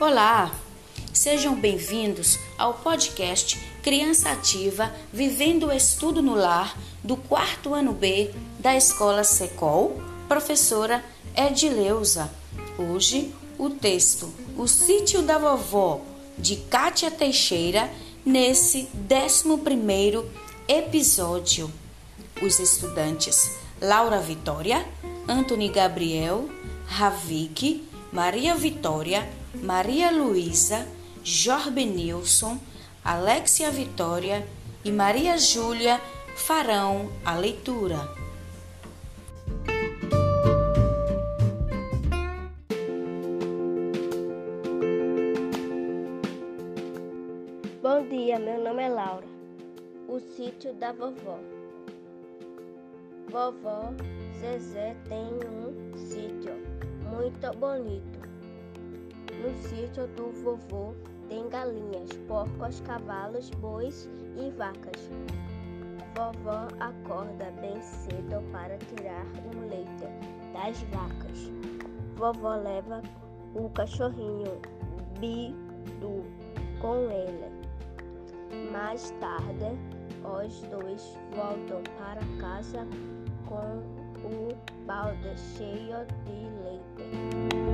Olá, sejam bem-vindos ao podcast Criança Ativa Vivendo o Estudo no Lar do quarto ano B da Escola Secol, professora Edileuza. Hoje, o texto O Sítio da Vovó, de Kátia Teixeira, nesse 11 episódio. Os estudantes Laura Vitória, Antony Gabriel, Ravik, Maria Vitória, Maria Luísa, Jorbe Nilson, Alexia Vitória e Maria Júlia farão a leitura. Bom dia, meu nome é Laura. O sítio da vovó. Vovó Zezé tem um sítio muito bonito. No sítio do vovô tem galinhas, porcos, cavalos, bois e vacas. Vovó acorda bem cedo para tirar o leite das vacas. Vovó leva o cachorrinho Bidu com ele. Mais tarde, os dois voltam para casa com o balde cheio de leite.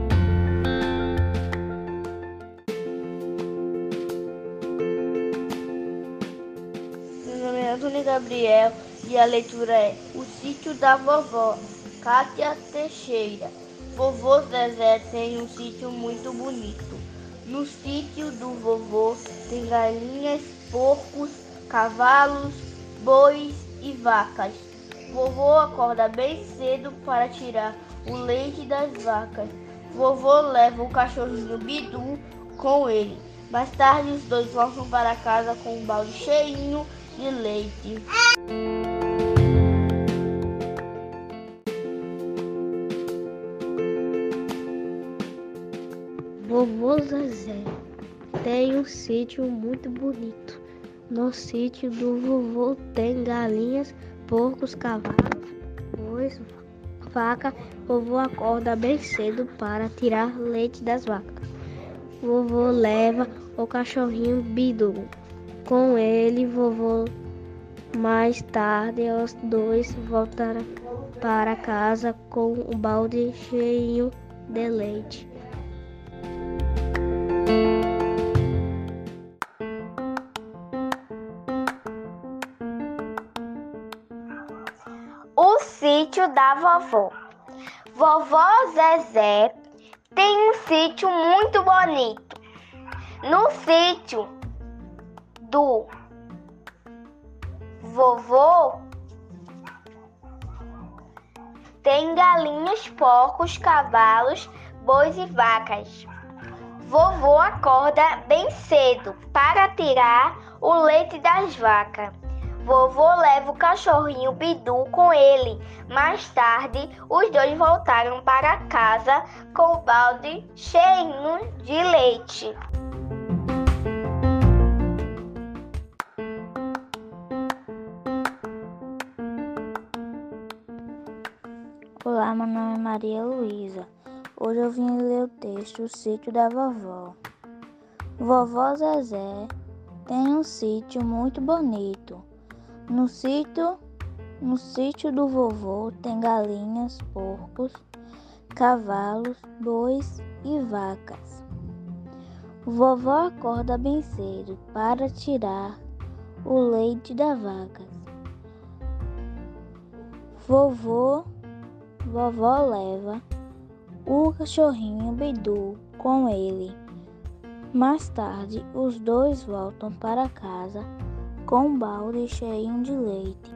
Antônio Gabriel e a leitura é O Sítio da Vovó, Cátia Teixeira. Vovô Zezé tem um sítio muito bonito. No sítio do vovô tem galinhas, porcos, cavalos, bois e vacas. Vovô acorda bem cedo para tirar o leite das vacas. Vovô leva o cachorrinho Bidu com ele. Mais tarde, os dois voltam para casa com um balde cheinho de leite. Vovô Zezé tem um sítio muito bonito. No sítio do vovô tem galinhas, porcos, cavalos, bois, vaca. Vovô acorda bem cedo para tirar leite das vacas. Vovô leva o cachorrinho Bidu com ele, vovô. Mais tarde, os dois voltaram para casa com o balde cheio de leite. O sítio da vovó. Vovó Zezé tem um sítio muito bonito. No sítio do vovô tem galinhas, porcos, cavalos, bois e vacas. Vovô acorda bem cedo para tirar o leite das vacas. Vovô leva o cachorrinho Bidu com ele. Mais tarde, os dois voltaram para casa com o balde cheio de leite. Olá, meu nome é Maria Luísa. Hoje eu vim ler o texto O Sítio da Vovó. Vovó Zezé tem um sítio muito bonito. No sítio, no sítio do vovô tem galinhas, porcos, cavalos, bois e vacas. Vovó acorda bem cedo para tirar o leite das vacas. Vovô Vovó leva o cachorrinho Bidu com ele. Mais tarde, os dois voltam para casa com um balde cheio de leite.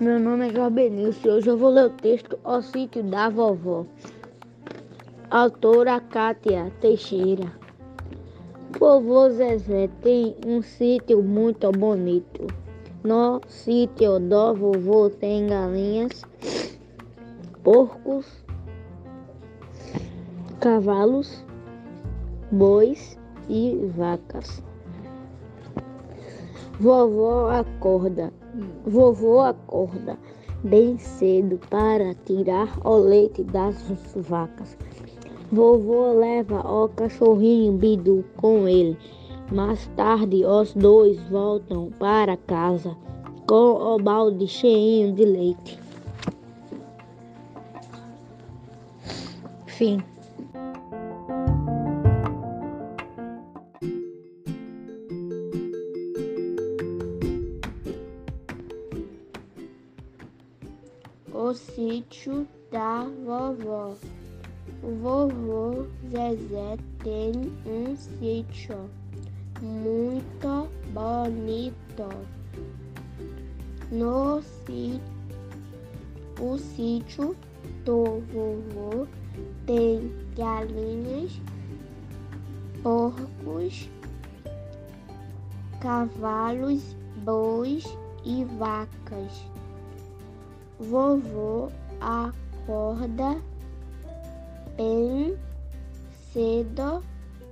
Meu nome é Jorbenilson e hoje eu vou ler o texto O Sítio da Vovó. Autora Kátia Teixeira. Vovô Zezé tem um sítio muito bonito. No sítio do vovô tem galinhas, porcos, cavalos, bois e vacas. Vovó acorda, vovô acorda bem cedo para tirar o leite das vacas. Vovô leva o cachorrinho Bidu com ele. Mais tarde, os dois voltam para casa com o balde cheio de leite. Fim. O sítio da vovó. Vovô Zezé tem um sítio muito bonito. No sítio, o sítio do vovô tem galinhas, porcos, cavalos, bois e vacas. Vovô acorda bem cedo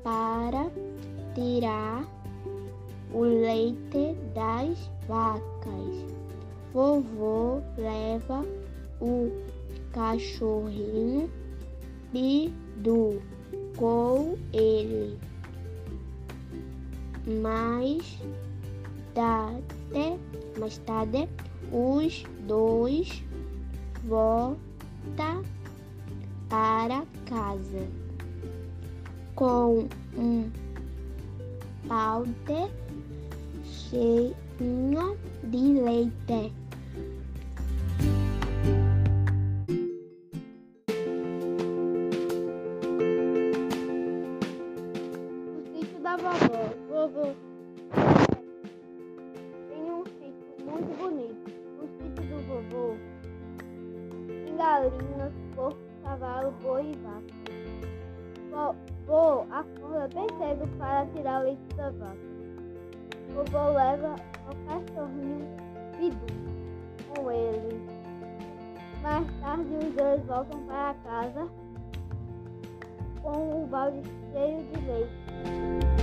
para tirar o leite das vacas. Vovô leva o cachorrinho Bidu com ele. Mais tarde, mais tarde os dois voltam para casa com um balde cheio de leite. O sítio da vovó. Vovô tem um sítio muito bonito. O sítio do vovô tem galinhas, cavalo, boi e vaca. Vovô acorda bem cedo para tirar o leite da vaca. Vovô leva o cachorrinho Bidu com ele. Mais tarde os dois voltam para casa com o balde cheio de leite.